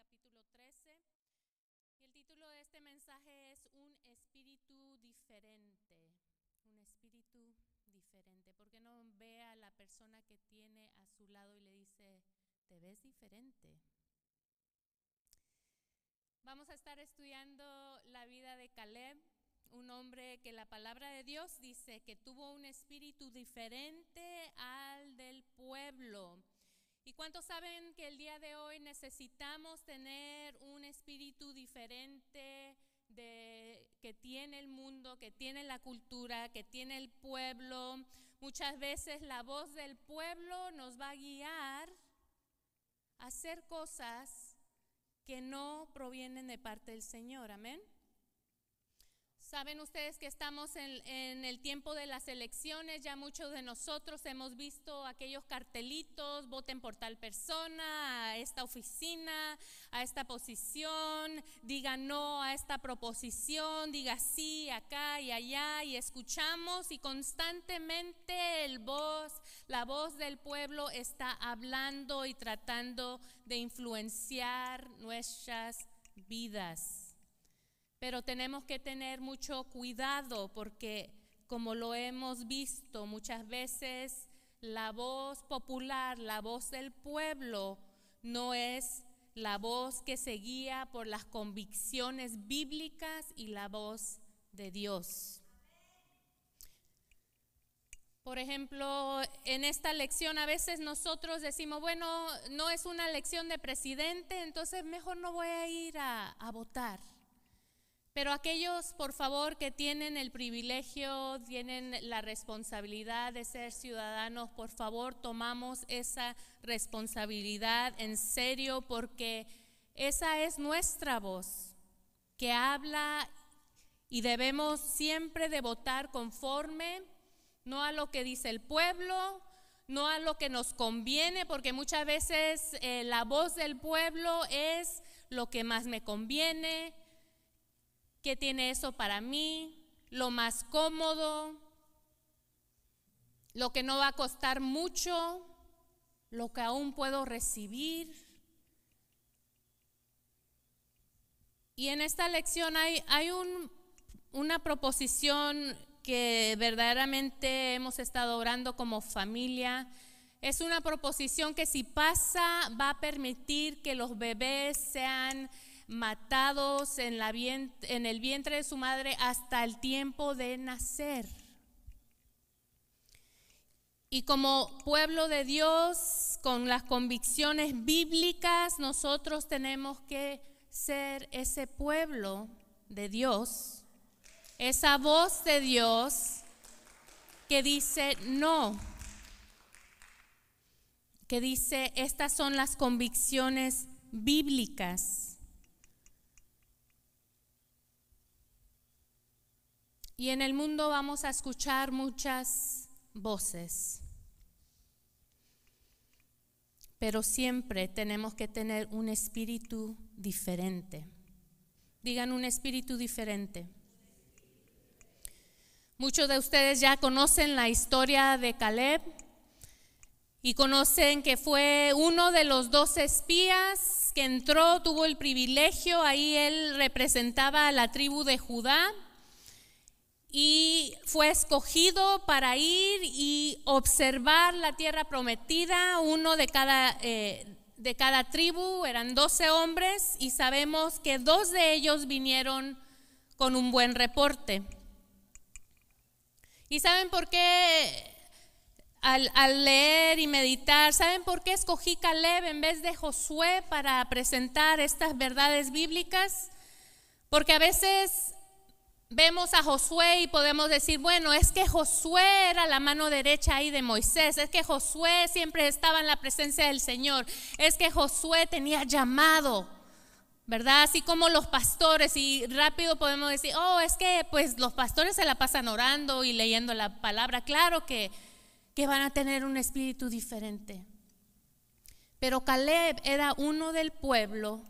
capítulo 13. Y el título de este mensaje es Un espíritu diferente. Un espíritu diferente. ¿Por qué no ve a la persona que tiene a su lado y le dice, te ves diferente? Vamos a estar estudiando la vida de Caleb, un hombre que la palabra de Dios dice que tuvo un espíritu diferente al del pueblo. ¿Y cuántos saben que el día de hoy necesitamos tener un espíritu diferente de, que tiene el mundo, que tiene la cultura, que tiene el pueblo? Muchas veces la voz del pueblo nos va a guiar a hacer cosas que no provienen de parte del Señor. Amén. Saben ustedes que estamos en, el tiempo de las elecciones, ya muchos de nosotros hemos visto aquellos cartelitos, voten por tal persona, a esta oficina, a esta posición, diga no a esta proposición, diga sí acá y allá, y escuchamos y constantemente el voz, la voz del pueblo está hablando y tratando de influenciar nuestras vidas. Pero tenemos que tener mucho cuidado porque, como lo hemos visto muchas veces, la voz popular, la voz del pueblo, no es la voz que se guía por las convicciones bíblicas y la voz de Dios. Por ejemplo, en esta lección a veces nosotros decimos, bueno, no es una lección de presidente, entonces mejor no voy a ir a votar. Pero aquellos, por favor, que tienen el privilegio, tienen la responsabilidad de ser ciudadanos, por favor, tomamos esa responsabilidad en serio porque esa es nuestra voz que habla y debemos siempre de votar conforme, no a lo que dice el pueblo, no a lo que nos conviene, porque muchas veces eh, la voz del pueblo es lo que más me conviene, ¿Qué tiene eso para mí? Lo más cómodo, lo que no va a costar mucho, lo que aún puedo recibir. Y en esta lección hay, hay un, una proposición que verdaderamente hemos estado orando como familia. Es una proposición que si pasa va a permitir que los bebés sean matados en, la en el vientre de su madre hasta el tiempo de nacer. Y como pueblo de Dios, con las convicciones bíblicas, nosotros tenemos que ser ese pueblo de Dios, esa voz de Dios que dice no, que dice, estas son las convicciones bíblicas. Y en el mundo vamos a escuchar muchas voces. Pero siempre tenemos que tener un espíritu diferente. Digan un espíritu diferente. Muchos de ustedes ya conocen la historia de Caleb y conocen que fue uno de los dos espías que entró, tuvo el privilegio, ahí él representaba a la tribu de Judá y fue escogido para ir y observar la tierra prometida, uno de cada, eh, de cada tribu, eran 12 hombres y sabemos que dos de ellos vinieron con un buen reporte. ¿Y saben por qué? Al, al, leer y meditar, ¿saben por qué escogí Caleb en vez de Josué para presentar estas verdades bíblicas? Porque a veces vemos a Josué y podemos decir, bueno, es que Josué era la mano derecha ahí de Moisés, es que Josué siempre estaba en la presencia del Señor, es que Josué tenía llamado, ¿verdad? Así como los pastores y rápido podemos decir, oh, es que pues los pastores se la pasan orando y leyendo la palabra, claro que, que van a tener un espíritu diferente. Pero Caleb era uno del pueblo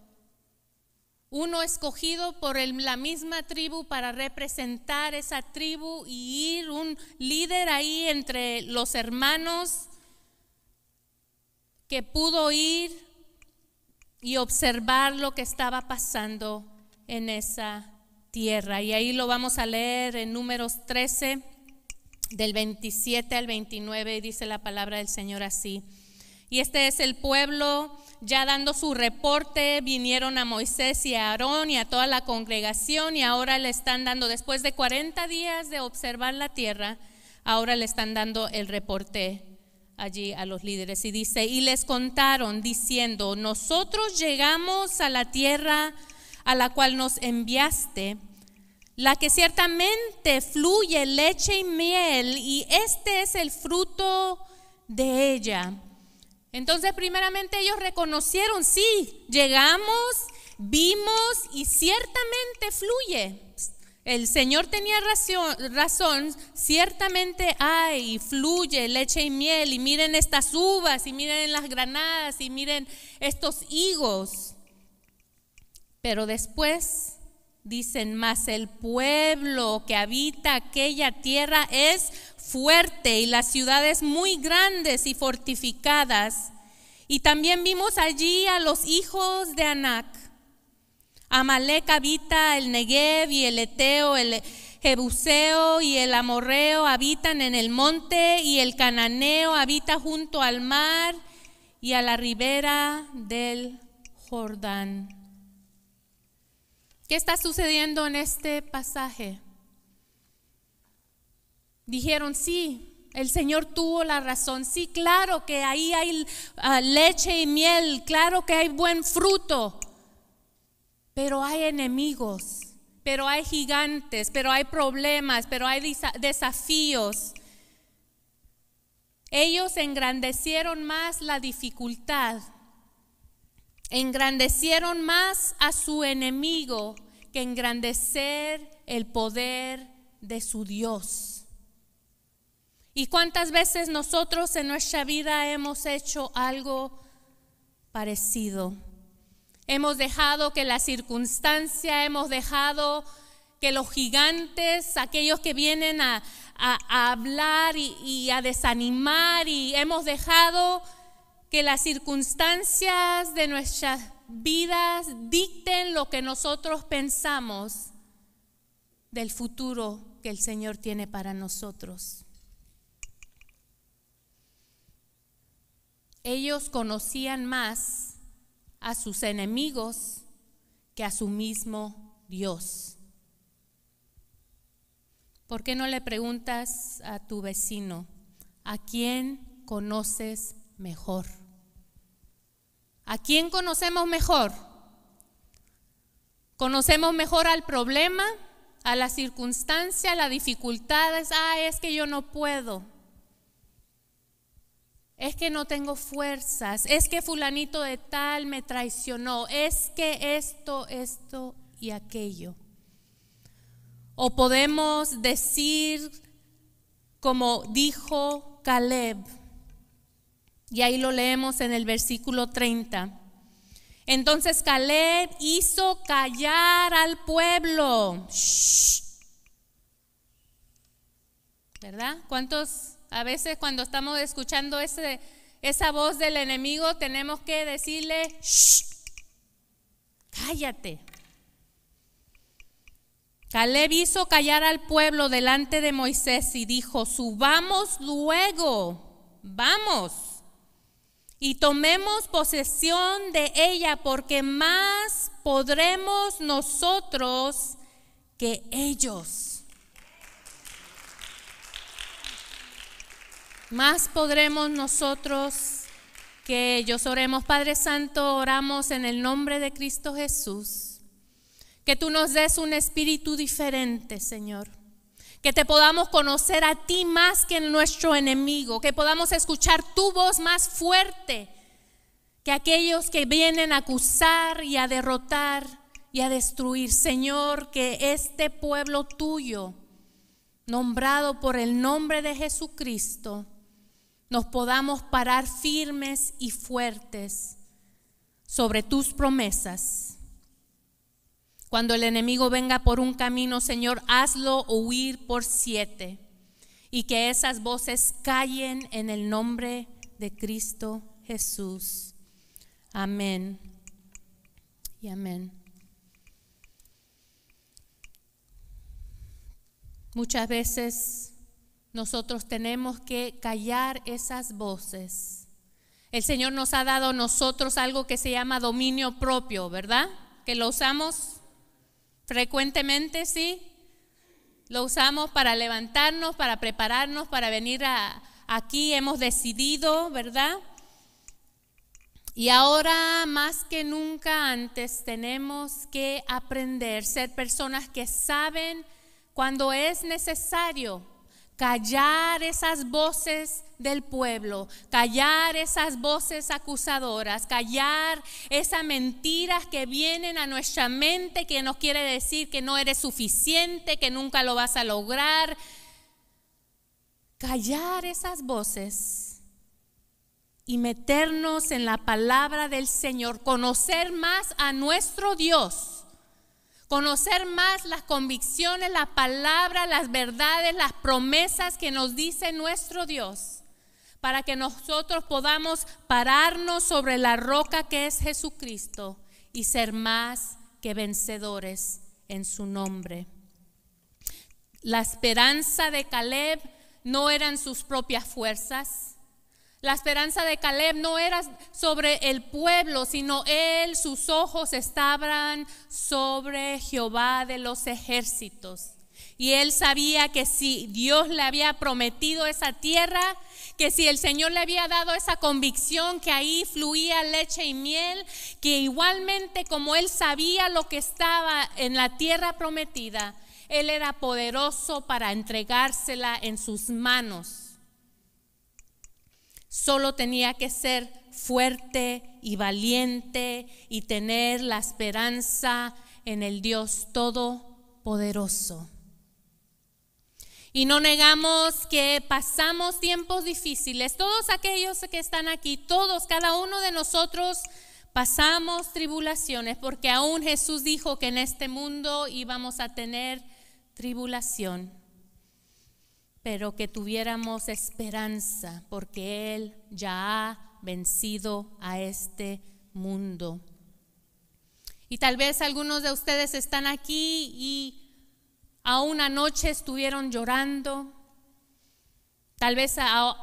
uno escogido por la misma tribu para representar esa tribu y ir un líder ahí entre los hermanos que pudo ir y observar lo que estaba pasando en esa tierra. Y ahí lo vamos a leer en números 13, del 27 al 29, dice la palabra del Señor así. Y este es el pueblo ya dando su reporte, vinieron a Moisés y a Aarón y a toda la congregación y ahora le están dando, después de 40 días de observar la tierra, ahora le están dando el reporte allí a los líderes. Y dice, y les contaron diciendo, nosotros llegamos a la tierra a la cual nos enviaste, la que ciertamente fluye leche y miel, y este es el fruto de ella. Entonces, primeramente ellos reconocieron, sí, llegamos, vimos y ciertamente fluye. El Señor tenía razón, ciertamente hay, fluye leche y miel, y miren estas uvas, y miren las granadas, y miren estos higos. Pero después dicen, más el pueblo que habita aquella tierra es fuerte y las ciudades muy grandes y fortificadas. Y también vimos allí a los hijos de Anac. Amalek habita el Negev y el Eteo, el Jebuseo y el Amorreo habitan en el monte y el Cananeo habita junto al mar y a la ribera del Jordán. ¿Qué está sucediendo en este pasaje? Dijeron, sí, el Señor tuvo la razón. Sí, claro que ahí hay ah, leche y miel, claro que hay buen fruto, pero hay enemigos, pero hay gigantes, pero hay problemas, pero hay desafíos. Ellos engrandecieron más la dificultad, engrandecieron más a su enemigo que engrandecer el poder de su Dios. ¿Y cuántas veces nosotros en nuestra vida hemos hecho algo parecido? Hemos dejado que la circunstancia, hemos dejado que los gigantes, aquellos que vienen a, hablar y, a desanimar, y hemos dejado que las circunstancias de nuestras vidas dicten lo que nosotros pensamos del futuro que el Señor tiene para nosotros. Ellos conocían más a sus enemigos que a su mismo Dios. ¿Por qué no le preguntas a tu vecino, ¿a quién conoces mejor? ¿A quién conocemos mejor? ¿Conocemos mejor al problema, a la circunstancia, a las dificultades? Ah, es que yo no puedo es que no tengo fuerzas, es que fulanito de tal me traicionó, es que esto, esto y aquello. O podemos decir como dijo Caleb, y ahí lo leemos en el versículo 30. Entonces Caleb hizo callar al pueblo. ¿Verdad? ¿Cuántos a veces cuando estamos escuchando esa voz del enemigo tenemos que decirle, Shh, cállate. Caleb hizo callar al pueblo delante de Moisés y dijo, subamos luego, vamos, y tomemos posesión de ella, porque más podremos nosotros que ellos. Más podremos nosotros que ellos. Oremos, Padre Santo, oramos en el nombre de Cristo Jesús. Que tú nos des un espíritu diferente, Señor. Que te podamos conocer a ti más que en nuestro enemigo. Que podamos escuchar tu voz más fuerte que aquellos que vienen a acusar y a derrotar y a destruir. Señor, que este pueblo tuyo, nombrado por el nombre de Jesucristo, nos podamos parar firmes y fuertes sobre tus promesas. Cuando el enemigo venga por un camino, Señor, hazlo huir por siete y que esas voces callen en el nombre de Cristo Jesús. Amén y amén. Muchas veces nosotros tenemos que callar esas voces. El Señor nos ha dado a nosotros algo que se llama dominio propio, ¿verdad? Que lo usamos frecuentemente, ¿sí? Lo usamos para levantarnos, para prepararnos, para venir aquí. Hemos decidido, ¿verdad? Y ahora más que nunca antes tenemos que aprender, ser personas que saben cuando es necesario callar esas voces del pueblo, callar esas voces acusadoras, callar esas mentiras que vienen a nuestra mente que nos quiere decir que no eres suficiente, que nunca lo vas a lograr. Callar esas voces y meternos en la palabra del Señor, conocer más a nuestro Dios conocer más las convicciones, la palabra, las verdades, las promesas que nos dice nuestro Dios, para que nosotros podamos pararnos sobre la roca que es Jesucristo y ser más que vencedores en su nombre. La esperanza de Caleb no eran sus propias fuerzas, la esperanza de Caleb no era sobre el pueblo, sino él, sus ojos estaban sobre Jehová de los ejércitos. Y él sabía que si Dios le había prometido esa tierra, que si el Señor le había dado esa convicción que ahí fluía leche y miel, que igualmente como él sabía lo que estaba en la tierra prometida, él era poderoso para entregársela en sus manos. Solo tenía que ser fuerte y valiente y tener la esperanza en el Dios Todopoderoso. Y no negamos que pasamos tiempos difíciles. Todos aquellos que están aquí, todos, cada uno de nosotros pasamos tribulaciones, porque aún Jesús dijo que en este mundo íbamos a tener tribulación pero que tuviéramos esperanza, porque Él ya ha vencido a este mundo. Y tal vez algunos de ustedes están aquí y aún anoche estuvieron llorando. Tal vez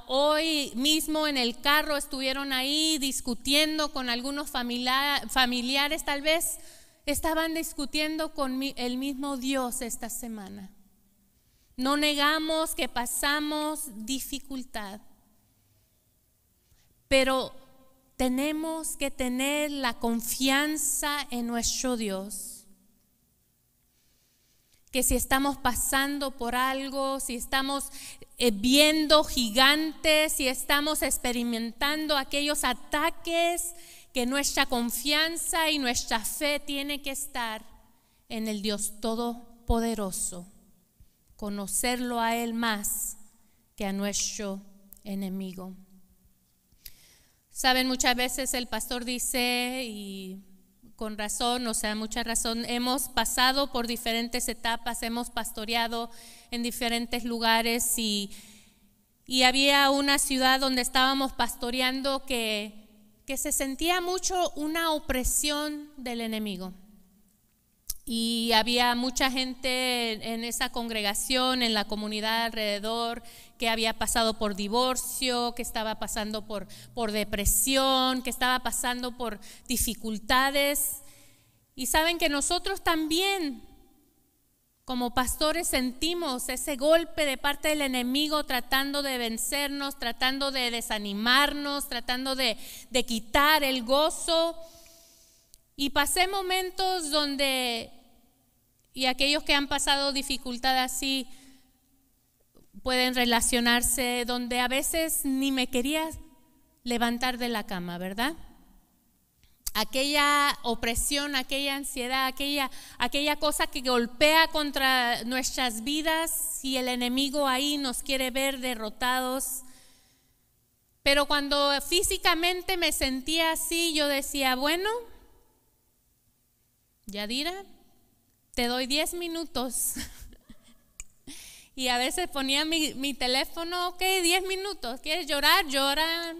hoy mismo en el carro estuvieron ahí discutiendo con algunos familiares, tal vez estaban discutiendo con el mismo Dios esta semana. No negamos que pasamos dificultad, pero tenemos que tener la confianza en nuestro Dios. Que si estamos pasando por algo, si estamos eh, viendo gigantes, si estamos experimentando aquellos ataques, que nuestra confianza y nuestra fe tiene que estar en el Dios Todopoderoso conocerlo a Él más que a nuestro enemigo. Saben, muchas veces el pastor dice, y con razón, o sea, mucha razón, hemos pasado por diferentes etapas, hemos pastoreado en diferentes lugares y, y había una ciudad donde estábamos pastoreando que, que se sentía mucho una opresión del enemigo y había mucha gente en esa congregación, en la comunidad alrededor, que había pasado por divorcio, que estaba pasando por, por depresión, que estaba pasando por dificultades. Y saben que nosotros también, como pastores, sentimos ese golpe de parte del enemigo tratando de vencernos, tratando de desanimarnos, tratando de, de quitar el gozo. Y pasé momentos donde y aquellos que han pasado dificultad así pueden relacionarse donde a veces ni me quería levantar de la cama, ¿verdad? Aquella opresión, aquella ansiedad, aquella, aquella cosa que golpea contra nuestras vidas y el enemigo ahí nos quiere ver derrotados. Pero cuando físicamente me sentía así, yo decía, bueno, Yadira, te doy 10 minutos. y a veces ponía mi, teléfono, ok, 10 minutos. ¿Quieres llorar? Llora.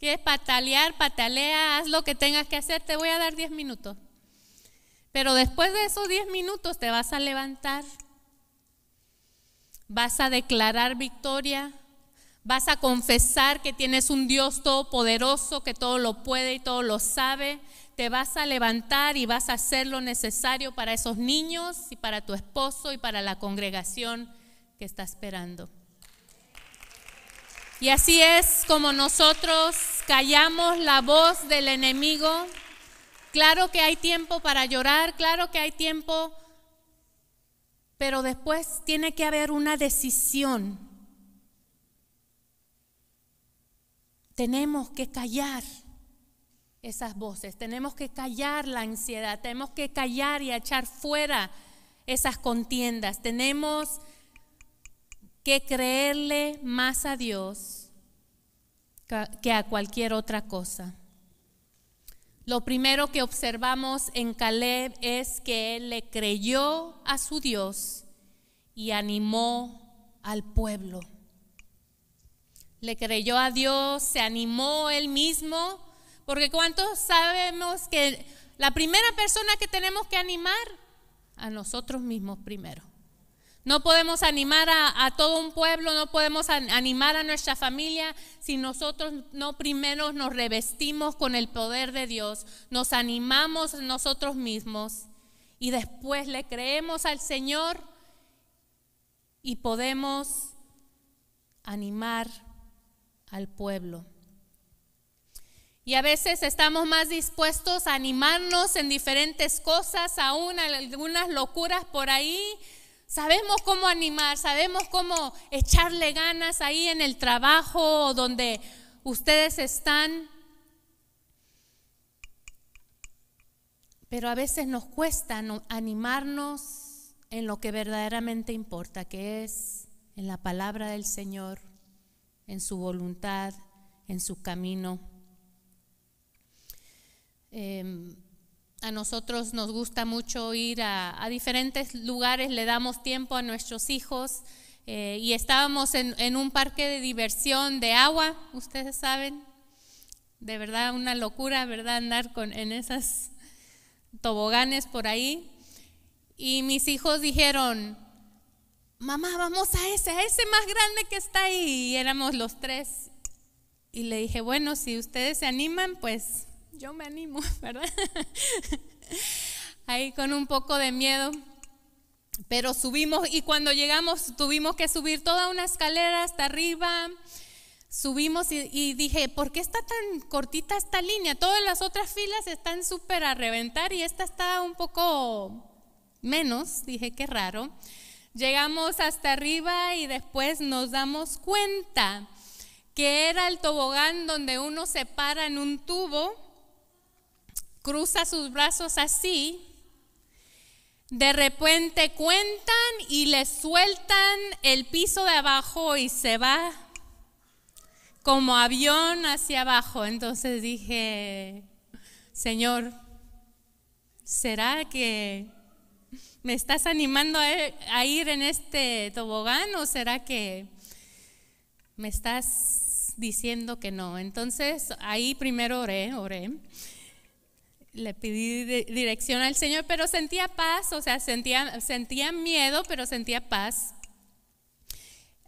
¿Quieres patalear? Patalea. Haz lo que tengas que hacer. Te voy a dar 10 minutos. Pero después de esos 10 minutos te vas a levantar, vas a declarar victoria, vas a confesar que tienes un Dios todopoderoso, que todo lo puede y todo lo sabe. Te vas a levantar y vas a hacer lo necesario para esos niños y para tu esposo y para la congregación que está esperando. Y así es como nosotros callamos la voz del enemigo. Claro que hay tiempo para llorar, claro que hay tiempo, pero después tiene que haber una decisión. Tenemos que callar esas voces, tenemos que callar la ansiedad, tenemos que callar y echar fuera esas contiendas, tenemos que creerle más a Dios que a cualquier otra cosa. Lo primero que observamos en Caleb es que él le creyó a su Dios y animó al pueblo. Le creyó a Dios, se animó él mismo, porque ¿cuántos sabemos que la primera persona que tenemos que animar? A nosotros mismos primero. No podemos animar a, todo un pueblo, no podemos animar a nuestra familia si nosotros no primero nos revestimos con el poder de Dios, nos animamos nosotros mismos y después le creemos al Señor y podemos animar al pueblo. Y a veces estamos más dispuestos a animarnos en diferentes cosas, aún algunas locuras por ahí, Sabemos cómo animar, sabemos cómo echarle ganas ahí en el trabajo donde ustedes están. Pero a veces nos cuesta animarnos en lo que verdaderamente importa, que es en la palabra del Señor, en su voluntad, en su camino. Em, a nosotros nos gusta mucho ir a, diferentes lugares, le damos tiempo a nuestros hijos eh, y estábamos en, un parque de diversión de agua, ustedes saben, de verdad una locura, ¿verdad? Andar con, en esas toboganes por ahí. Y mis hijos dijeron, mamá, vamos a ese, a ese más grande que está ahí. Y éramos los tres. Y le dije, bueno, si ustedes se animan, pues yo me animo, ¿verdad? Ahí con un poco de miedo. Pero subimos y cuando llegamos tuvimos que subir toda una escalera hasta arriba. Subimos y, dije, ¿por qué está tan cortita esta línea? Todas las otras filas están súper a reventar y esta está un poco menos. Dije, qué raro. Llegamos hasta arriba y después nos damos cuenta que era el tobogán donde uno se para en un tubo cruza sus brazos así, de repente cuentan y le sueltan el piso de abajo y se va como avión hacia abajo. Entonces dije, Señor, ¿será que me estás animando a ir en este tobogán o será que me estás diciendo que no? Entonces ahí primero oré, oré le pedí dirección al Señor, pero sentía paz, o sea, sentía, sentía miedo, pero sentía paz.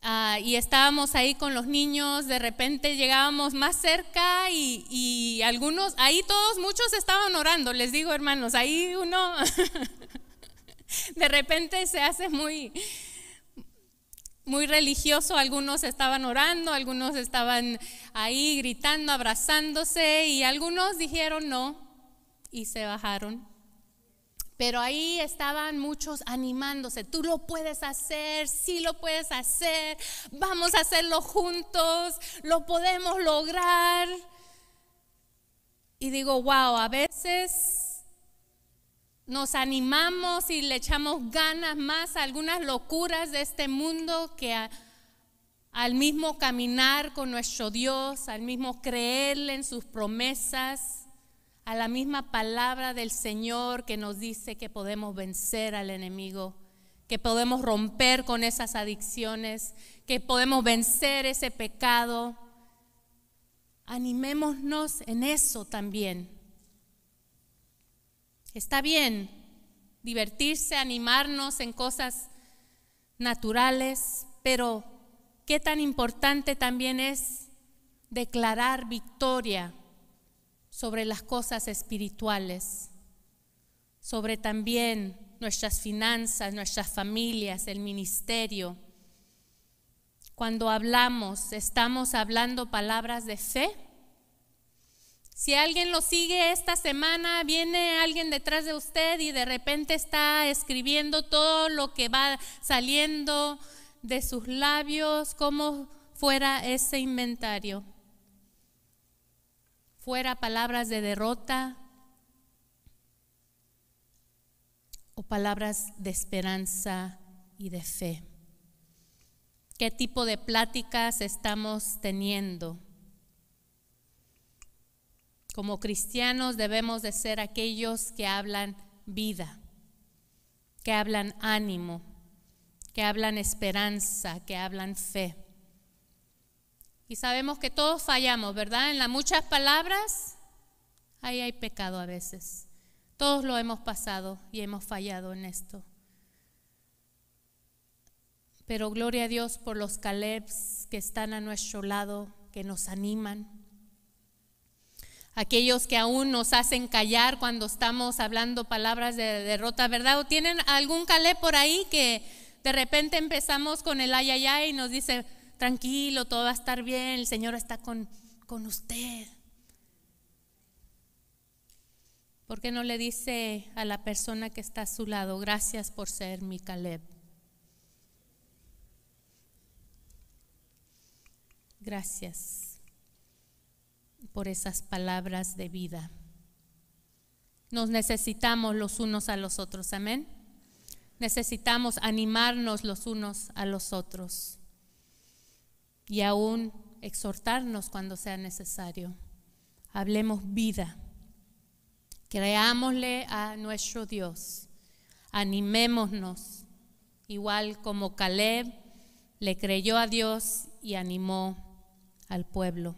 Ah, y estábamos ahí con los niños, de repente llegábamos más cerca y, y, algunos, ahí todos, muchos estaban orando, les digo hermanos, ahí uno de repente se hace muy, muy religioso, algunos estaban orando, algunos estaban ahí gritando, abrazándose y algunos dijeron no, y se bajaron. Pero ahí estaban muchos animándose, tú lo puedes hacer, sí lo puedes hacer, vamos a hacerlo juntos, lo podemos lograr. Y digo, wow, a veces nos animamos y le echamos ganas más a algunas locuras de este mundo que al mismo caminar con nuestro Dios, al mismo creerle en sus promesas a la misma palabra del Señor que nos dice que podemos vencer al enemigo, que podemos romper con esas adicciones, que podemos vencer ese pecado. Animémonos en eso también. Está bien divertirse, animarnos en cosas naturales, pero qué tan importante también es declarar victoria sobre las cosas espirituales, sobre también nuestras finanzas, nuestras familias, el ministerio. Cuando hablamos, ¿estamos hablando palabras de fe? Si alguien lo sigue esta semana, viene alguien detrás de usted y de repente está escribiendo todo lo que va saliendo de sus labios, como fuera ese inventario. Fuera palabras de derrota o palabras de esperanza y de fe. ¿Qué tipo de pláticas estamos teniendo? Como cristianos debemos de ser aquellos que hablan vida, que hablan ánimo, que hablan esperanza, que hablan fe. Y sabemos que todos fallamos, ¿verdad? En las muchas palabras, ahí hay pecado a veces. Todos lo hemos pasado y hemos fallado en esto. Pero gloria a Dios por los Calebs que están a nuestro lado, que nos animan aquellos que aún nos hacen callar cuando estamos hablando palabras de derrota, ¿verdad? ¿O tienen algún calé por ahí que de repente empezamos con el ay, ay, ay y nos dice, tranquilo, todo va a estar bien, el Señor está con, con usted? ¿Por qué no le dice a la persona que está a su lado, gracias por ser mi Caleb? Gracias por esas palabras de vida. Nos necesitamos los unos a los otros, amén. Necesitamos animarnos los unos a los otros y aún exhortarnos cuando sea necesario. Hablemos vida. Creámosle a nuestro Dios. Animémonos, igual como Caleb le creyó a Dios y animó al pueblo.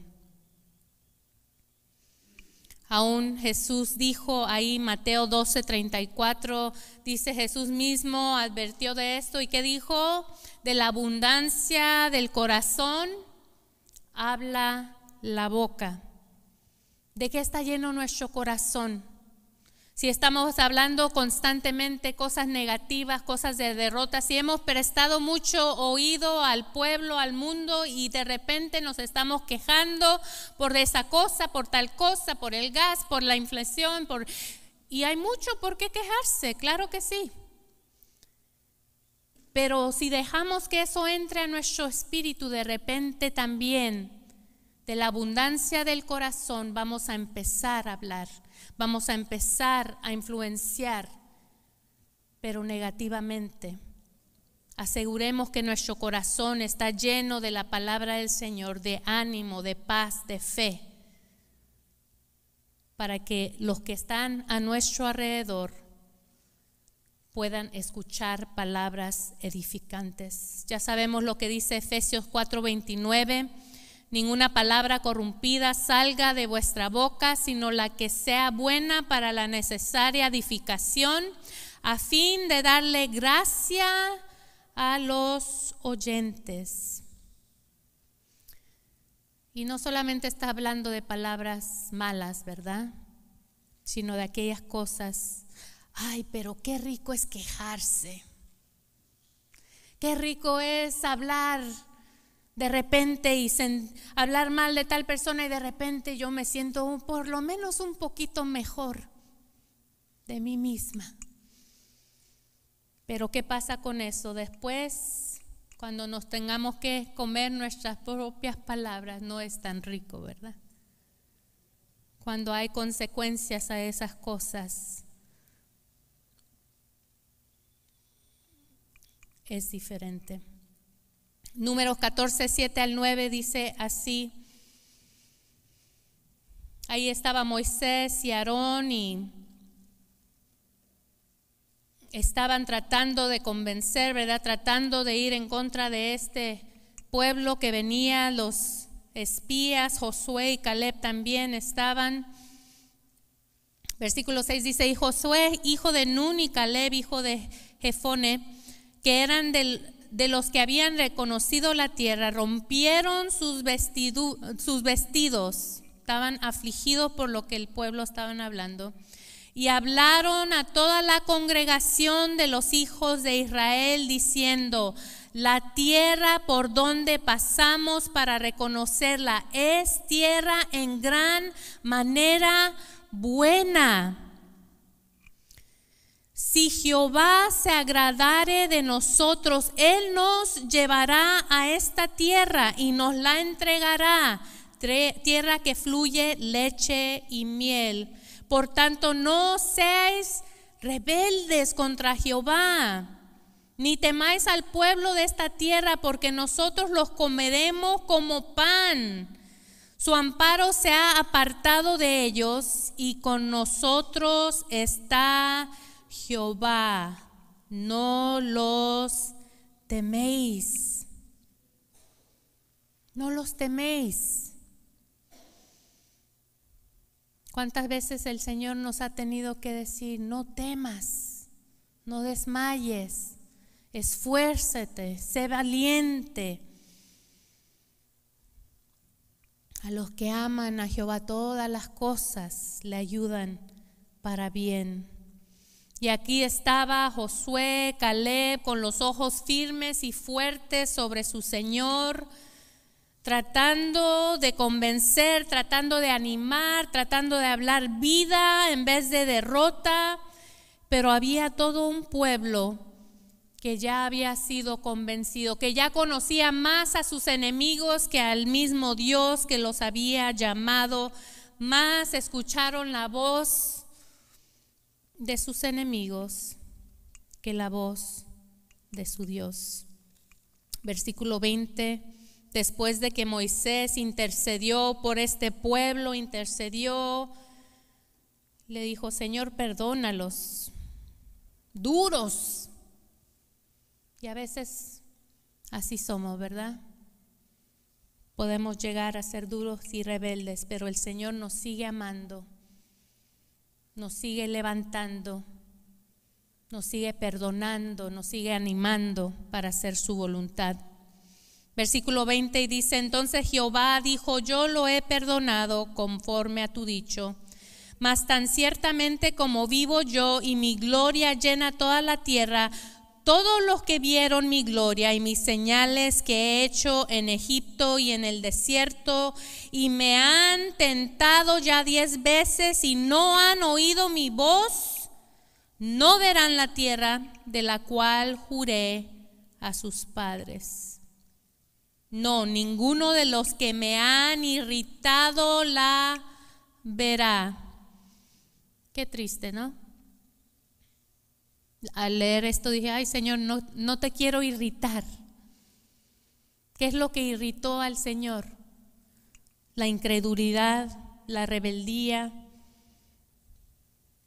Aún Jesús dijo ahí, Mateo 12, 34, dice Jesús mismo, advirtió de esto y que dijo, de la abundancia del corazón habla la boca. ¿De qué está lleno nuestro corazón? Si estamos hablando constantemente cosas negativas, cosas de derrota, si hemos prestado mucho oído al pueblo, al mundo y de repente nos estamos quejando por esa cosa, por tal cosa, por el gas, por la inflación, por... y hay mucho por qué quejarse, claro que sí. Pero si dejamos que eso entre a nuestro espíritu, de repente también de la abundancia del corazón vamos a empezar a hablar vamos a empezar a influenciar, pero negativamente. Aseguremos que nuestro corazón está lleno de la palabra del Señor, de ánimo, de paz, de fe, para que los que están a nuestro alrededor puedan escuchar palabras edificantes. Ya sabemos lo que dice Efesios 4:29 Ninguna palabra corrompida salga de vuestra boca, sino la que sea buena para la necesaria edificación, a fin de darle gracia a los oyentes. Y no solamente está hablando de palabras malas, ¿verdad? Sino de aquellas cosas. Ay, pero qué rico es quejarse. Qué rico es hablar de repente y hablar mal de tal persona y de repente yo me siento por lo menos un poquito mejor de mí misma. Pero ¿qué pasa con eso? Después, cuando nos tengamos que comer nuestras propias palabras, no es tan rico, ¿verdad? Cuando hay consecuencias a esas cosas, es diferente. Números 14, 7 al 9 dice así. Ahí estaba Moisés y Aarón y estaban tratando de convencer, ¿verdad? Tratando de ir en contra de este pueblo que venía, los espías, Josué y Caleb también estaban. Versículo 6 dice, y Josué, hijo de Nun, y Caleb, hijo de Jefone, que eran de los que habían reconocido la tierra, rompieron sus, sus vestidos, estaban afligidos por lo que el pueblo estaban hablando, y hablaron a toda la congregación de los hijos de Israel, diciendo, la tierra por donde pasamos para reconocerla es tierra en gran manera buena. Si Jehová se agradare de nosotros, Él nos llevará a esta tierra y nos la entregará, tierra que fluye leche y miel. Por tanto, no seáis rebeldes contra Jehová ni temáis al pueblo de esta tierra, porque nosotros los comeremos como pan. Su amparo se ha apartado de ellos y con nosotros está Jehová. No los teméis. No los teméis. ¿Cuántas veces el Señor nos ha tenido que decir, no temas, no desmayes? esfuérzate, sé valiente. A los que aman a Jehová todas las cosas le ayudan para bien. Y aquí estaba Josué, Caleb, con los ojos firmes y fuertes sobre su Señor, tratando de convencer, tratando de animar, tratando de hablar vida en vez de derrota, pero había todo un pueblo que ya había sido convencido, que ya conocía más a sus enemigos que al mismo Dios que los había llamado, más escucharon la voz de sus enemigos que la voz de su Dios. Versículo 20, después de que Moisés intercedió por este pueblo, intercedió, le dijo, Señor, perdónalos, duros y a veces así somos, ¿verdad? Podemos llegar a ser duros y rebeldes, pero el Señor nos sigue amando, nos sigue levantando, nos sigue perdonando, nos sigue animando para hacer su voluntad. Versículo 20 dice, entonces Jehová dijo, yo lo he perdonado conforme a tu dicho, mas tan ciertamente como vivo yo y mi gloria llena toda la tierra, todos los que vieron mi gloria y mis señales que he hecho en Egipto y en el desierto, y me han tentado ya diez veces y no han oído mi voz, no verán la tierra de la cual juré a sus padres. No, ninguno de los que me han irritado la verá. Qué triste, ¿no? Al leer esto dije, ay Señor, no, no te quiero irritar. ¿Qué es lo que irritó al Señor? La incredulidad, la rebeldía,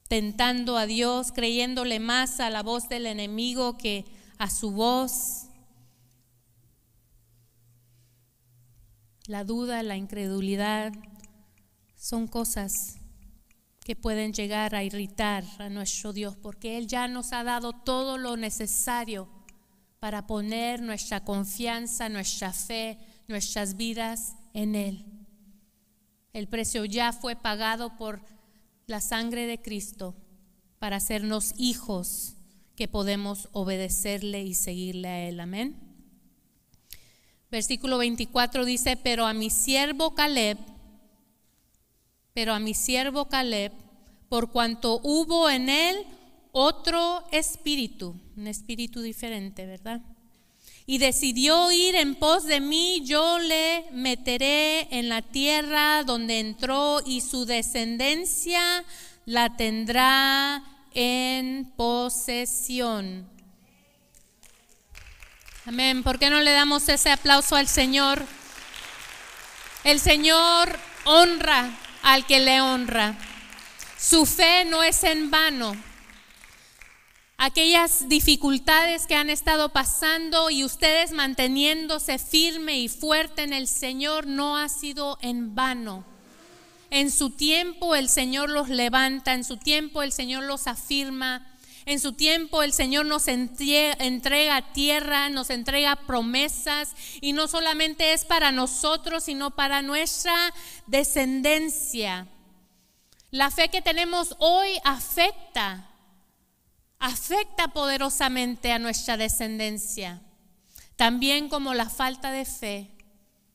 tentando a Dios, creyéndole más a la voz del enemigo que a su voz. La duda, la incredulidad son cosas que pueden llegar a irritar a nuestro Dios, porque Él ya nos ha dado todo lo necesario para poner nuestra confianza, nuestra fe, nuestras vidas en Él. El precio ya fue pagado por la sangre de Cristo para hacernos hijos que podemos obedecerle y seguirle a Él. Amén. Versículo 24 dice, pero a mi siervo Caleb, pero a mi siervo Caleb, por cuanto hubo en él otro espíritu, un espíritu diferente, ¿verdad? Y decidió ir en pos de mí, yo le meteré en la tierra donde entró y su descendencia la tendrá en posesión. Amén. ¿Por qué no le damos ese aplauso al Señor? El Señor honra al que le honra. Su fe no es en vano. Aquellas dificultades que han estado pasando y ustedes manteniéndose firme y fuerte en el Señor no ha sido en vano. en su tiempo el Señor los levanta, en su tiempo el Señor los afirma, en su tiempo el Señor nos entrega tierra, nos entrega promesas y no solamente es para nosotros, sino para nuestra descendencia. La fe que tenemos hoy afecta, afecta poderosamente a nuestra descendencia, también como la falta de fe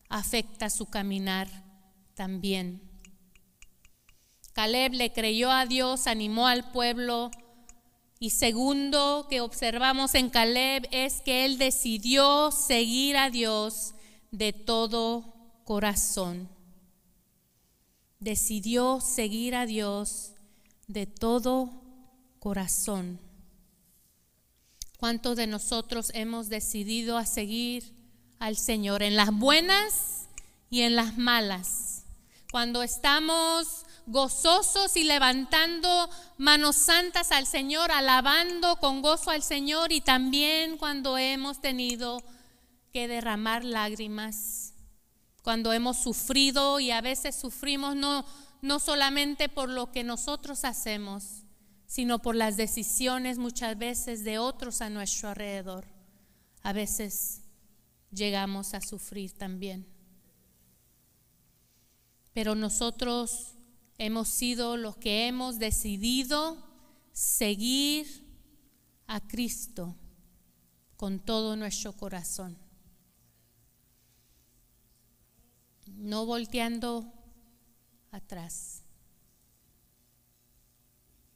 afecta su caminar también. Caleb le creyó a Dios, animó al pueblo. Y segundo que observamos en Caleb es que él decidió seguir a Dios de todo corazón. Decidió seguir a Dios de todo corazón. ¿Cuántos de nosotros hemos decidido a seguir al Señor en las buenas y en las malas? Cuando estamos gozosos y levantando manos santas al Señor, alabando con gozo al Señor y también cuando hemos tenido que derramar lágrimas, cuando hemos sufrido y a veces sufrimos no, no solamente por lo que nosotros hacemos, sino por las decisiones muchas veces de otros a nuestro alrededor. A veces llegamos a sufrir también. Pero nosotros hemos sido los que hemos decidido seguir a Cristo con todo nuestro corazón. No volteando atrás,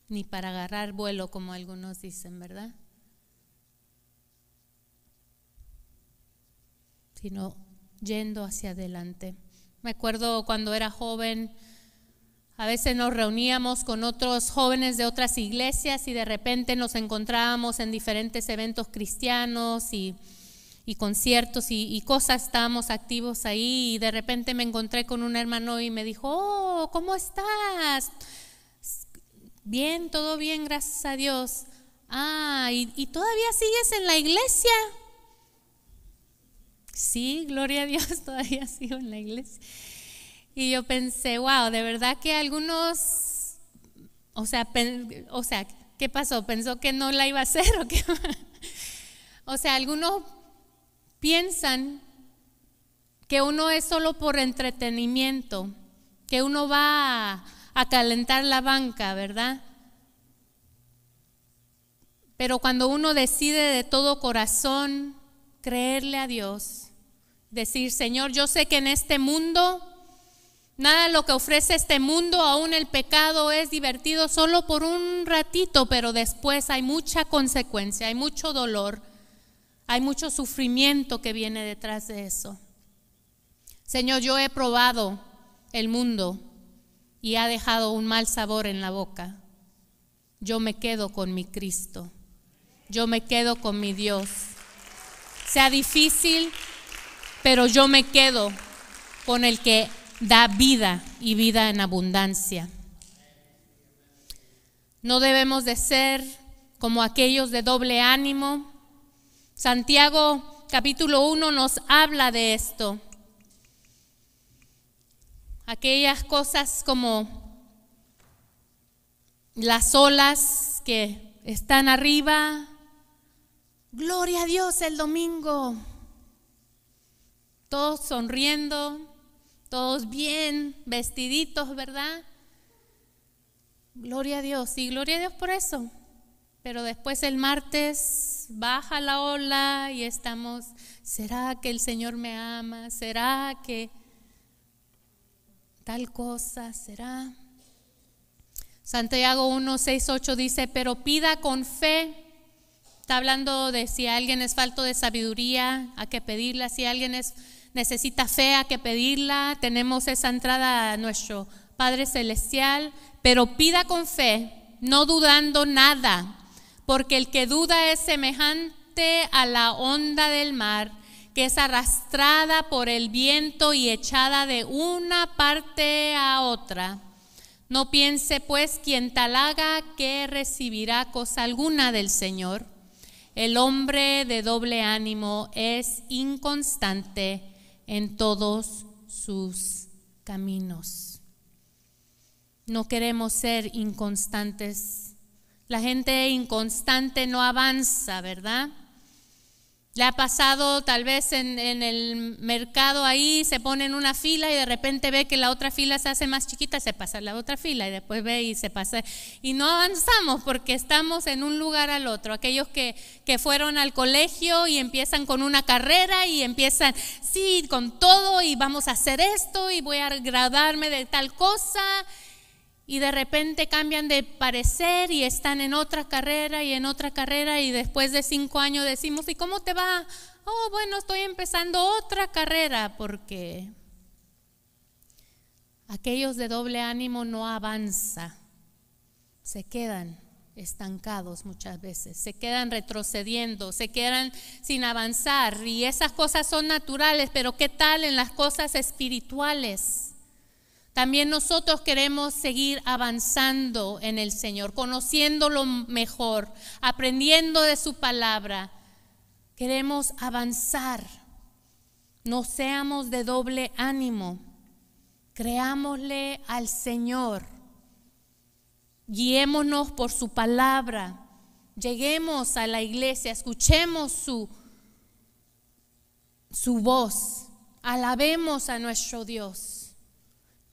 ni para agarrar vuelo como algunos dicen, ¿verdad? Sino yendo hacia adelante. Me acuerdo cuando era joven, a veces nos reuníamos con otros jóvenes de otras iglesias y de repente nos encontrábamos en diferentes eventos cristianos y, conciertos y, cosas, estábamos activos ahí y de repente me encontré con un hermano y me dijo, oh, ¿cómo estás? Bien, todo bien, gracias a Dios. Ah, ¿y, y todavía sigues en la iglesia? Sí, gloria a Dios, todavía sigo en la iglesia. Y yo pensé, wow, de verdad que algunos, o sea, o sea, ¿qué pasó? ¿Pensó que no la iba a hacer o qué? o sea, algunos piensan que uno es solo por entretenimiento, que uno va a, a calentar la banca, ¿verdad? Pero cuando uno decide de todo corazón creerle a Dios, decir, Señor, yo sé que en este mundo Nada lo que ofrece este mundo, aún el pecado es divertido solo por un ratito, pero después hay mucha consecuencia, hay mucho dolor, hay mucho sufrimiento que viene detrás de eso. Señor, yo he probado el mundo y ha dejado un mal sabor en la boca. Yo me quedo con mi Cristo. Yo me quedo con mi Dios. Sea difícil, pero yo me quedo con el que da vida y vida en abundancia. No debemos de ser como aquellos de doble ánimo. Santiago capítulo 1 nos habla de esto. Aquellas cosas como las olas que están arriba. Gloria a Dios el domingo. Todos sonriendo, todos bien vestiditos, ¿verdad? Gloria a Dios, y gloria a Dios por eso. Pero después el martes baja la ola y estamos, ¿será que el Señor me ama? ¿Será que tal cosa? ¿Será? Santiago 1, 6, 8 dice, pero pida con fe. Está hablando de si alguien es falto de sabiduría, a que pedirla. Si alguien es necesita fe a que pedirla, tenemos esa entrada a nuestro Padre Celestial, pero pida con fe, no dudando nada, porque el que duda es semejante a la onda del mar, que es arrastrada por el viento y echada de una parte a otra. No piense pues quien tal haga que recibirá cosa alguna del Señor. El hombre de doble ánimo es inconstante en todos sus caminos. no queremos ser inconstantes. La gente inconstante no avanza, ¿verdad? Le ha pasado tal vez en, el mercado ahí, se pone en una fila y de repente ve que la otra fila se hace más chiquita, se pasa a la otra fila y después ve y se pasa. Y no avanzamos porque estamos en un lugar al otro. Aquellos que, que fueron al colegio y empiezan con una carrera y empiezan, sí, con todo y vamos a hacer esto y voy a graduarme de tal cosa y de repente cambian de parecer y están en otra carrera y en otra carrera y después de cinco años decimos, ¿y cómo te va? Oh, bueno, estoy empezando otra carrera porque aquellos de doble ánimo no avanza, se quedan estancados muchas veces, se quedan retrocediendo, se quedan sin avanzar y esas cosas son naturales, pero ¿qué tal en las cosas espirituales? También nosotros queremos seguir avanzando en el Señor, conociéndolo mejor, aprendiendo de su palabra. Queremos avanzar. No seamos de doble ánimo. Creámosle al Señor. Guiémonos por su palabra. Lleguemos a la iglesia, escuchemos su, su voz. Alabemos a nuestro Dios.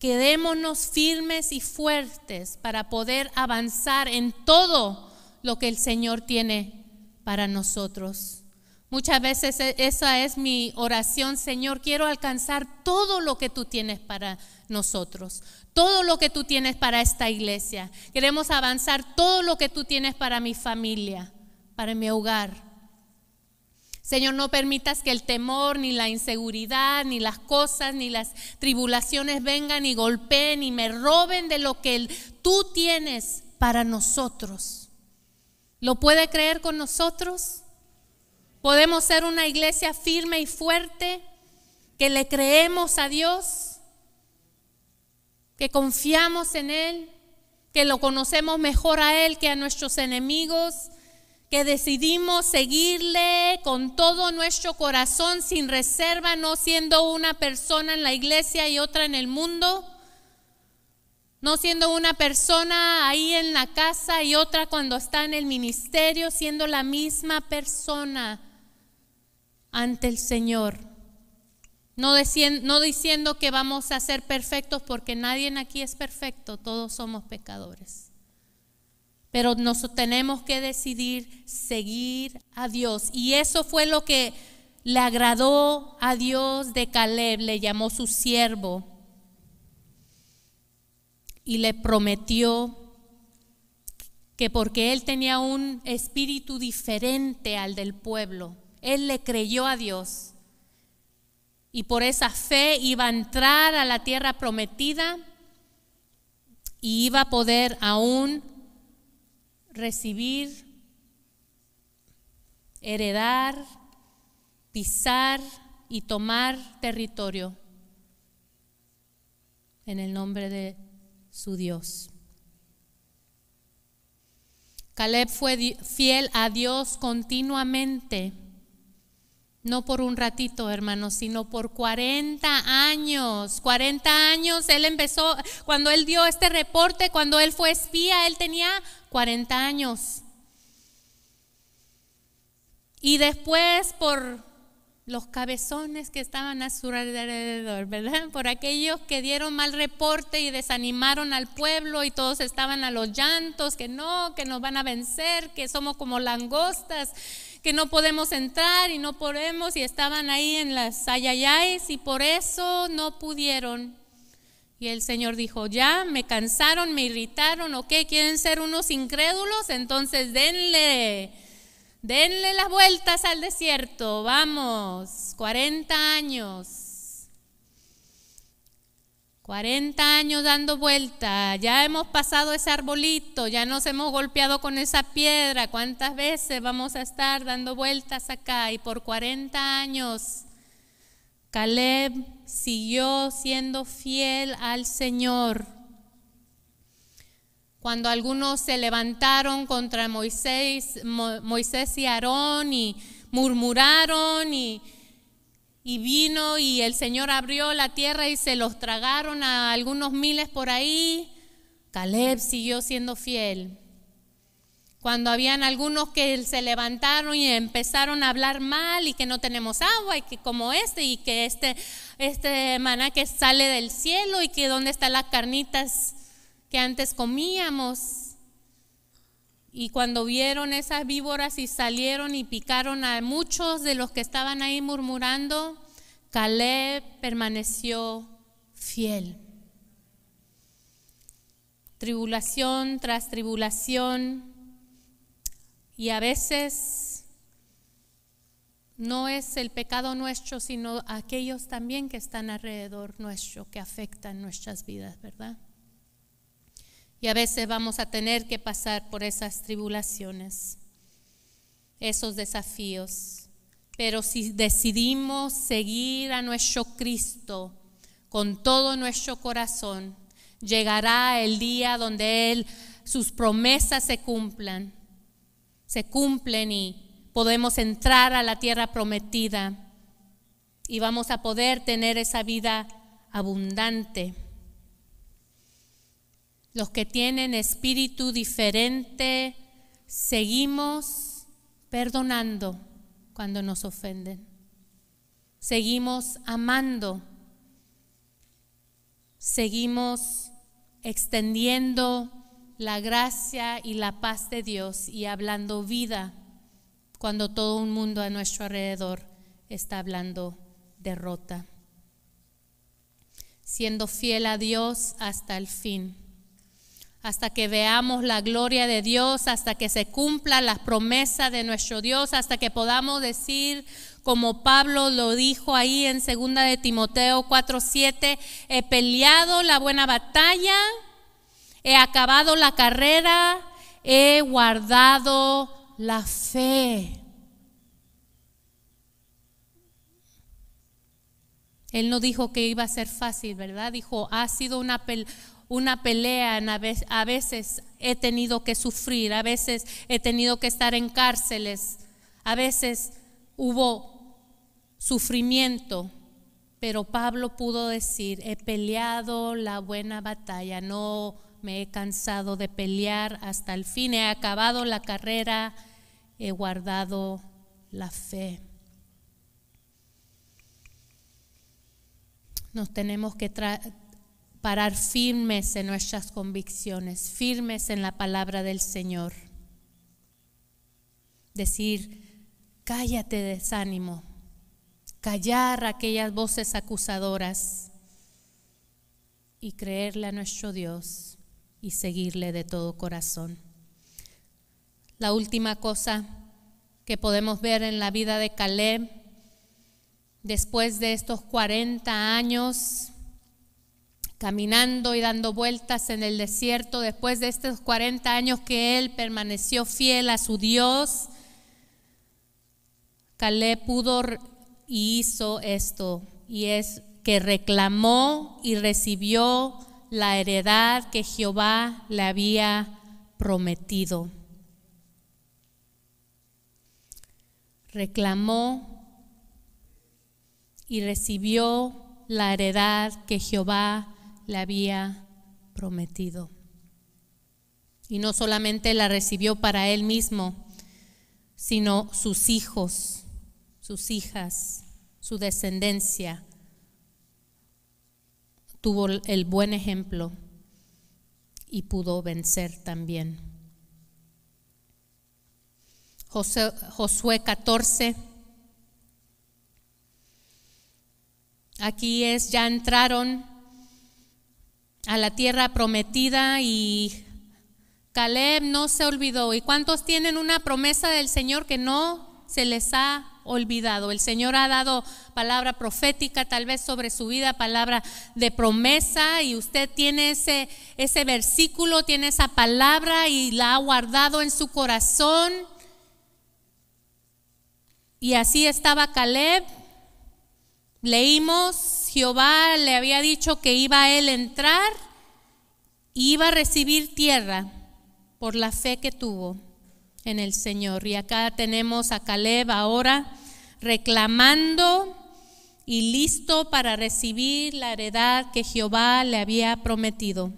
Quedémonos firmes y fuertes para poder avanzar en todo lo que el Señor tiene para nosotros. Muchas veces e, esa es mi oración, Señor, quiero alcanzar todo lo que tú tienes para nosotros, todo lo que tú tienes para esta iglesia. Queremos avanzar todo lo que tú tienes para mi familia, para mi hogar. Señor, no permitas que el temor, ni la inseguridad, ni las cosas, ni las tribulaciones vengan y golpeen y me roben de lo que tú tienes para nosotros. ¿Lo puede creer con nosotros? ¿Podemos ser una iglesia firme y fuerte que le creemos a Dios? ¿Que confiamos en Él? ¿Que lo conocemos mejor a Él que a nuestros enemigos? Que decidimos seguirle con todo nuestro corazón, sin reserva, no siendo una persona en la iglesia y otra en el mundo, no siendo una persona ahí en la casa y otra cuando está en el ministerio, siendo la misma persona ante el Señor. No, no diciendo que vamos a ser perfectos porque nadie aquí es perfecto, todos somos pecadores. Pero nos tenemos que decidir seguir a Dios. Y eso fue lo que le agradó a Dios de Caleb, le llamó su siervo y le prometió que porque él tenía un espíritu diferente al del pueblo, él le creyó a Dios y por esa fe iba a entrar a la tierra prometida y iba a poder aún recibir, heredar, pisar y tomar territorio en el nombre de su Dios. Caleb fue fiel a Dios continuamente, no por un ratito, hermanos, sino por 40 años. 40 años, él empezó, cuando él dio este reporte, cuando él fue espía, él tenía 40 años. Y después por los cabezones que estaban a su alrededor, ¿verdad? Por aquellos que dieron mal reporte y desanimaron al pueblo y todos estaban a los llantos, que no, que nos van a vencer, que somos como langostas, que no podemos entrar y no podemos y estaban ahí en las ayayáis y por eso no pudieron y el Señor dijo, ya, me cansaron, me irritaron, ¿ok? ¿Quieren ser unos incrédulos? Entonces denle, denle las vueltas al desierto, vamos, 40 años. 40 años dando vuelta, ya hemos pasado ese arbolito, ya nos hemos golpeado con esa piedra, ¿cuántas veces vamos a estar dando vueltas acá? Y por 40 años Caleb siguió siendo fiel al Señor. Cuando algunos se levantaron contra Moisés, Moisés y Aarón y murmuraron y, y vino y el Señor abrió la tierra y se los tragaron a algunos miles por ahí, Caleb siguió siendo fiel. Cuando habían algunos que se levantaron y empezaron a hablar mal y que no tenemos agua y que como este y que este, este maná que sale del cielo y que dónde están las carnitas que antes comíamos. Y cuando vieron esas víboras y salieron y picaron a muchos de los que estaban ahí murmurando, Caleb permaneció fiel. Tribulación tras tribulación, y a veces no es el pecado nuestro, sino aquellos también que están alrededor nuestro, que afectan nuestras vidas, ¿verdad? Y a veces vamos a tener que pasar por esas tribulaciones, esos desafíos. Pero si decidimos seguir a nuestro Cristo con todo nuestro corazón, llegará el día donde Él, sus promesas se cumplan se cumplen y podemos entrar a la tierra prometida y vamos a poder tener esa vida abundante. Los que tienen espíritu diferente, seguimos perdonando cuando nos ofenden. Seguimos amando. Seguimos extendiendo la gracia y la paz de Dios y hablando vida cuando todo un mundo a nuestro alrededor está hablando derrota. Siendo fiel a Dios hasta el fin, hasta que veamos la gloria de Dios, hasta que se cumpla la promesa de nuestro Dios, hasta que podamos decir como Pablo lo dijo ahí en 2 de Timoteo 4:7, he peleado la buena batalla, he acabado la carrera, he guardado la fe. Él no dijo que iba a ser fácil, ¿verdad? Dijo, ha sido una, una pelea, a veces he tenido que sufrir, a veces he tenido que estar en cárceles, a veces hubo sufrimiento, pero Pablo pudo decir, he peleado la buena batalla, no me he cansado de pelear hasta el fin, he acabado la carrera, he guardado la fe. Nos tenemos que parar firmes en nuestras convicciones, firmes en la palabra del Señor. Decir, cállate desánimo, callar aquellas voces acusadoras y creerle a nuestro Dios y seguirle de todo corazón. La última cosa que podemos ver en la vida de Caleb, después de estos 40 años caminando y dando vueltas en el desierto, después de estos 40 años que él permaneció fiel a su Dios, Caleb pudo y hizo esto, y es que reclamó y recibió la heredad que Jehová le había prometido. Reclamó y recibió la heredad que Jehová le había prometido. Y no solamente la recibió para él mismo, sino sus hijos, sus hijas, su descendencia tuvo el buen ejemplo y pudo vencer también. Josué 14. Aquí es, ya entraron a la tierra prometida y Caleb no se olvidó. ¿Y cuántos tienen una promesa del Señor que no se les ha olvidado. El Señor ha dado palabra profética tal vez sobre su vida, palabra de promesa y usted tiene ese, ese versículo, tiene esa palabra y la ha guardado en su corazón. Y así estaba Caleb. Leímos, Jehová le había dicho que iba a él entrar y iba a recibir tierra por la fe que tuvo en el Señor. Y acá tenemos a Caleb ahora reclamando y listo para recibir la heredad que Jehová le había prometido.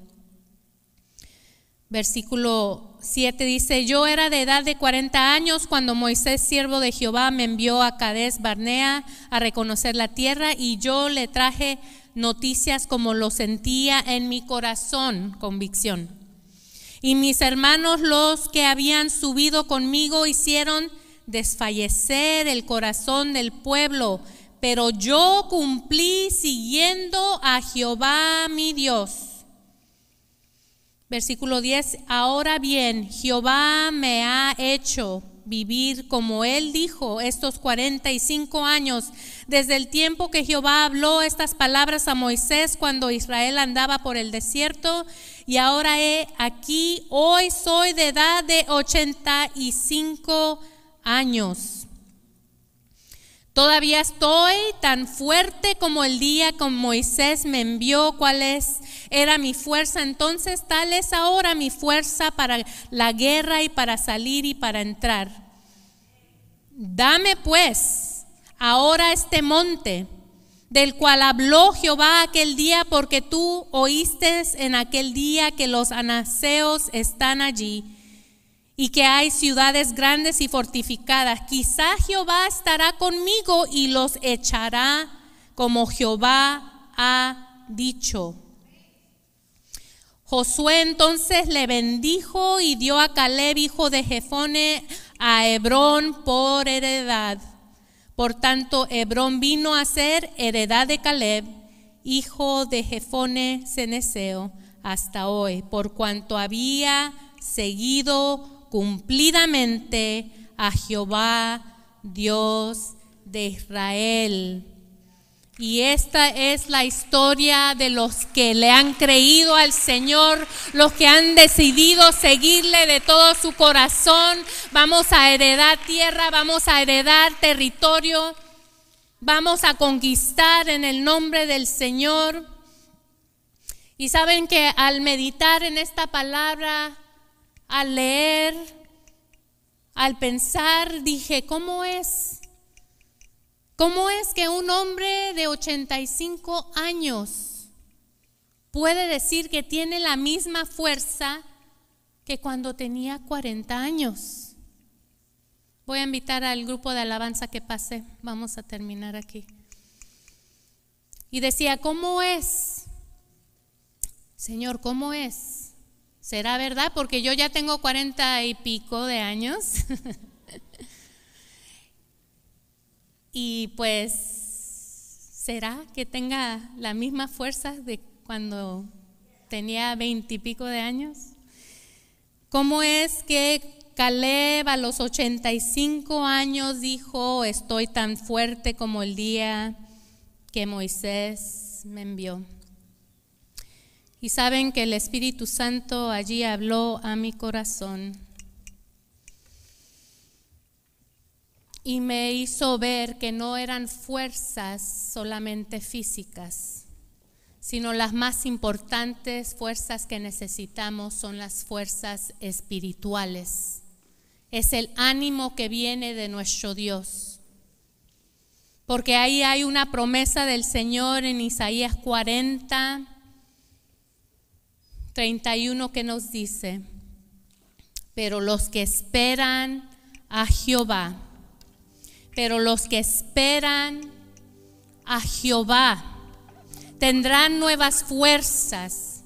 Versículo 7 dice, yo era de edad de 40 años cuando Moisés, siervo de Jehová, me envió a Cades Barnea a reconocer la tierra y yo le traje noticias como lo sentía en mi corazón, convicción. Y mis hermanos, los que habían subido conmigo, hicieron desfallecer el corazón del pueblo, pero yo cumplí siguiendo a Jehová mi Dios. Versículo 10, ahora bien, Jehová me ha hecho vivir como él dijo estos 45 años, desde el tiempo que Jehová habló estas palabras a Moisés cuando Israel andaba por el desierto, y ahora he aquí, hoy soy de edad de 85 años. Todavía estoy tan fuerte como el día que Moisés me envió, cuál es, era mi fuerza. Entonces tal es ahora mi fuerza para la guerra y para salir y para entrar. Dame pues ahora este monte del cual habló Jehová aquel día, porque tú oíste en aquel día que los anaseos están allí y que hay ciudades grandes y fortificadas. Quizá Jehová estará conmigo y los echará como Jehová ha dicho. Josué entonces le bendijo y dio a Caleb, hijo de Jefone, a Hebrón por heredad. Por tanto, Hebrón vino a ser heredad de Caleb, hijo de Jefone Ceneseo, hasta hoy, por cuanto había seguido cumplidamente a Jehová, Dios de Israel. Y esta es la historia de los que le han creído al Señor, los que han decidido seguirle de todo su corazón. Vamos a heredar tierra, vamos a heredar territorio, vamos a conquistar en el nombre del Señor. Y saben que al meditar en esta palabra, al leer, al pensar, dije, ¿cómo es? ¿Cómo es que un hombre de 85 años puede decir que tiene la misma fuerza que cuando tenía 40 años? Voy a invitar al grupo de alabanza que pase. Vamos a terminar aquí. Y decía, ¿cómo es? Señor, ¿cómo es? ¿Será verdad? Porque yo ya tengo cuarenta y pico de años. y pues, ¿será que tenga la misma fuerza de cuando tenía veintipico de años? ¿Cómo es que Caleb a los 85 años dijo, estoy tan fuerte como el día que Moisés me envió? Y saben que el Espíritu Santo allí habló a mi corazón y me hizo ver que no eran fuerzas solamente físicas, sino las más importantes fuerzas que necesitamos son las fuerzas espirituales. Es el ánimo que viene de nuestro Dios. Porque ahí hay una promesa del Señor en Isaías 40, 31 que nos dice, pero los que esperan a Jehová, pero los que esperan a Jehová tendrán nuevas fuerzas,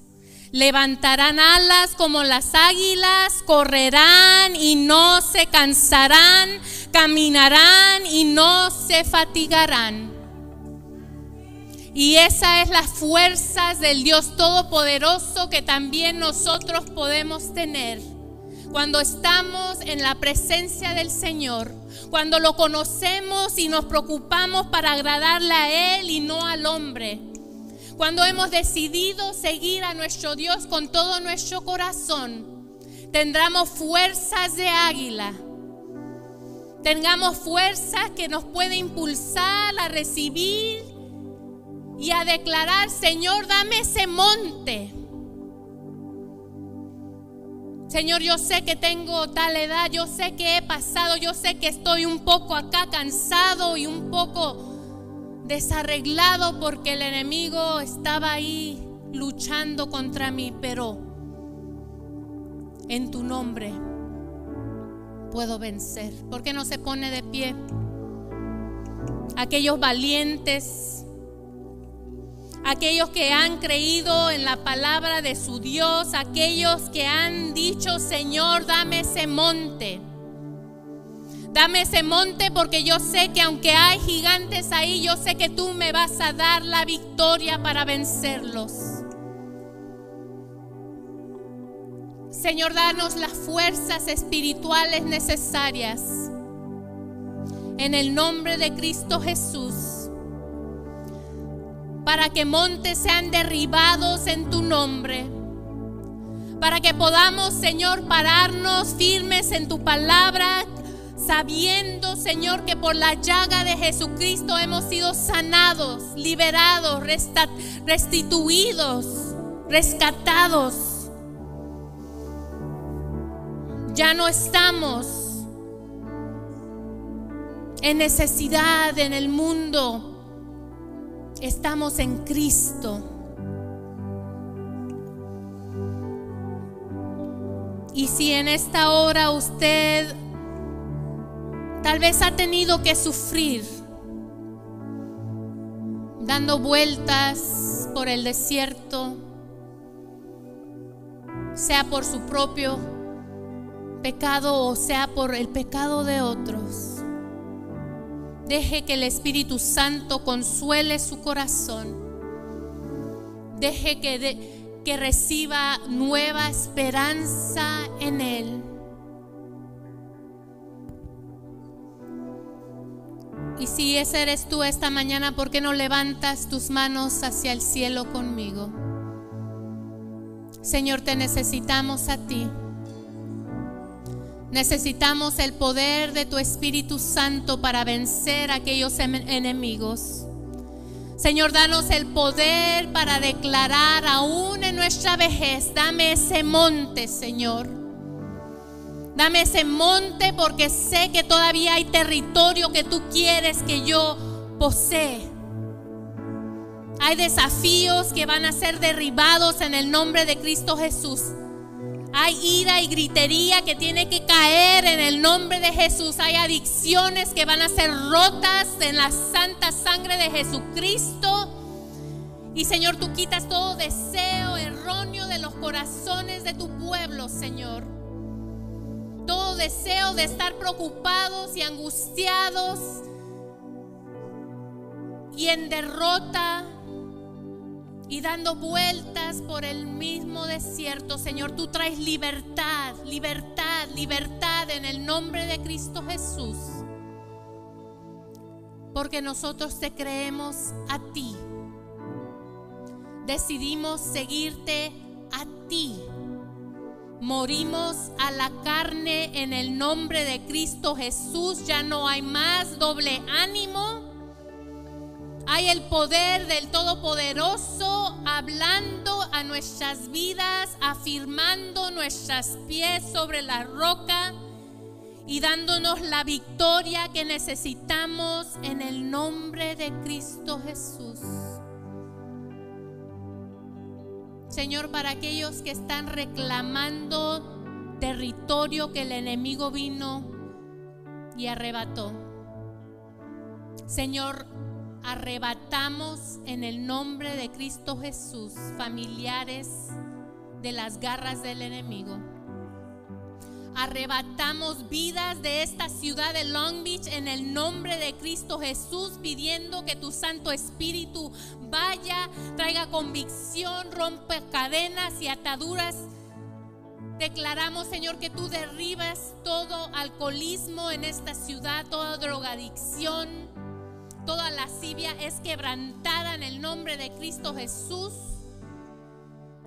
levantarán alas como las águilas, correrán y no se cansarán, caminarán y no se fatigarán. Y esa es las fuerzas del Dios Todopoderoso que también nosotros podemos tener cuando estamos en la presencia del Señor, cuando lo conocemos y nos preocupamos para agradarle a Él y no al hombre. Cuando hemos decidido seguir a nuestro Dios con todo nuestro corazón, tendremos fuerzas de águila. Tengamos fuerzas que nos puede impulsar a recibir y a declarar, Señor, dame ese monte. Señor, yo sé que tengo tal edad, yo sé que he pasado, yo sé que estoy un poco acá cansado y un poco desarreglado porque el enemigo estaba ahí luchando contra mí, pero en tu nombre puedo vencer. ¿Por qué no se pone de pie? Aquellos valientes, aquellos que han creído en la palabra de su Dios, aquellos que han dicho, Señor, dame ese monte. Dame ese monte porque yo sé que aunque hay gigantes ahí, yo sé que tú me vas a dar la victoria para vencerlos. Señor, danos las fuerzas espirituales necesarias. En el nombre de Cristo Jesús. Para que montes sean derribados en tu nombre. Para que podamos, Señor, pararnos firmes en tu palabra. Sabiendo, Señor, que por la llaga de Jesucristo hemos sido sanados, liberados, restituidos, rescatados Ya no estamos en necesidad en el mundo. Estamos en Cristo. Y si en esta hora usted tal vez ha tenido que sufrir, dando vueltas por el desierto, sea por su propio pecado o sea por el pecado de otros. Deje que el Espíritu Santo consuele su corazón. Deje que, reciba nueva esperanza en Él. Y si ese eres tú esta mañana, ¿por qué no levantas tus manos hacia el cielo conmigo? Señor, te necesitamos a ti. Necesitamos el poder de tu Espíritu Santo para vencer a aquellos em-, enemigos. Señor, danos el poder para declarar aún en nuestra vejez. Dame ese monte, Señor. Dame ese monte porque sé que todavía hay territorio que tú quieres que yo posee. Hay desafíos que van a ser derribados en el nombre de Cristo Jesús. Hay ira y gritería que tiene que caer en el nombre de Jesús. Hay adicciones que van a ser rotas en la santa sangre de Jesucristo. Y Señor, tú quitas todo deseo erróneo de los corazones de tu pueblo, Señor. Todo deseo de estar preocupados y angustiados y en derrota y dando vueltas por el mismo desierto, Señor, tú traes libertad, libertad, libertad en el nombre de Cristo Jesús. Porque nosotros te creemos a ti. Decidimos seguirte a ti. Morimos a la carne en el nombre de Cristo Jesús. Ya no hay más doble ánimo hay el poder del Todopoderoso hablando a nuestras vidas, afirmando nuestras pies sobre la roca y dándonos la victoria que necesitamos en el nombre de Cristo Jesús. Señor, para aquellos que están reclamando territorio que el enemigo vino y arrebató. Señor, arrebatamos en el nombre de Cristo Jesús familiares de las garras del enemigo. Arrebatamos vidas de esta ciudad de Long Beach en el nombre de Cristo Jesús, pidiendo que tu Santo Espíritu vaya, traiga convicción, rompe cadenas y ataduras. Declaramos, Señor, que tú derribas todo alcoholismo en esta ciudad, toda drogadicción, Toda lascivia es quebrantada en el nombre de Cristo Jesús.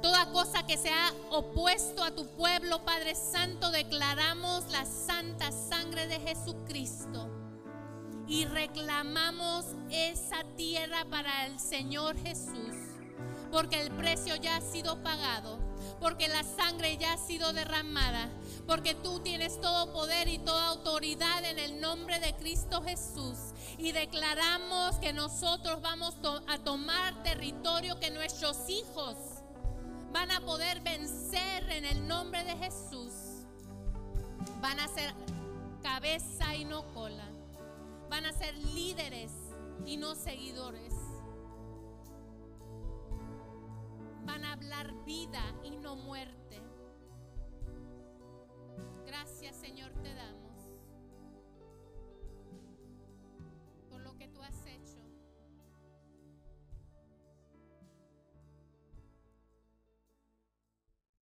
Toda cosa que se ha opuesto a tu pueblo, Padre Santo, declaramos la santa sangre de Jesucristo. Y reclamamos esa tierra para el Señor Jesús. Porque el precio ya ha sido pagado. Porque la sangre ya ha sido derramada. Porque tú tienes todo poder y toda autoridad en el nombre de Cristo Jesús y declaramos que nosotros vamos a tomar territorio que nuestros hijos van a poder vencer en el nombre de Jesús. Van a ser cabeza y no cola. Van a ser líderes y no seguidores. Van a hablar vida y no muerte. Gracias Señor te damos.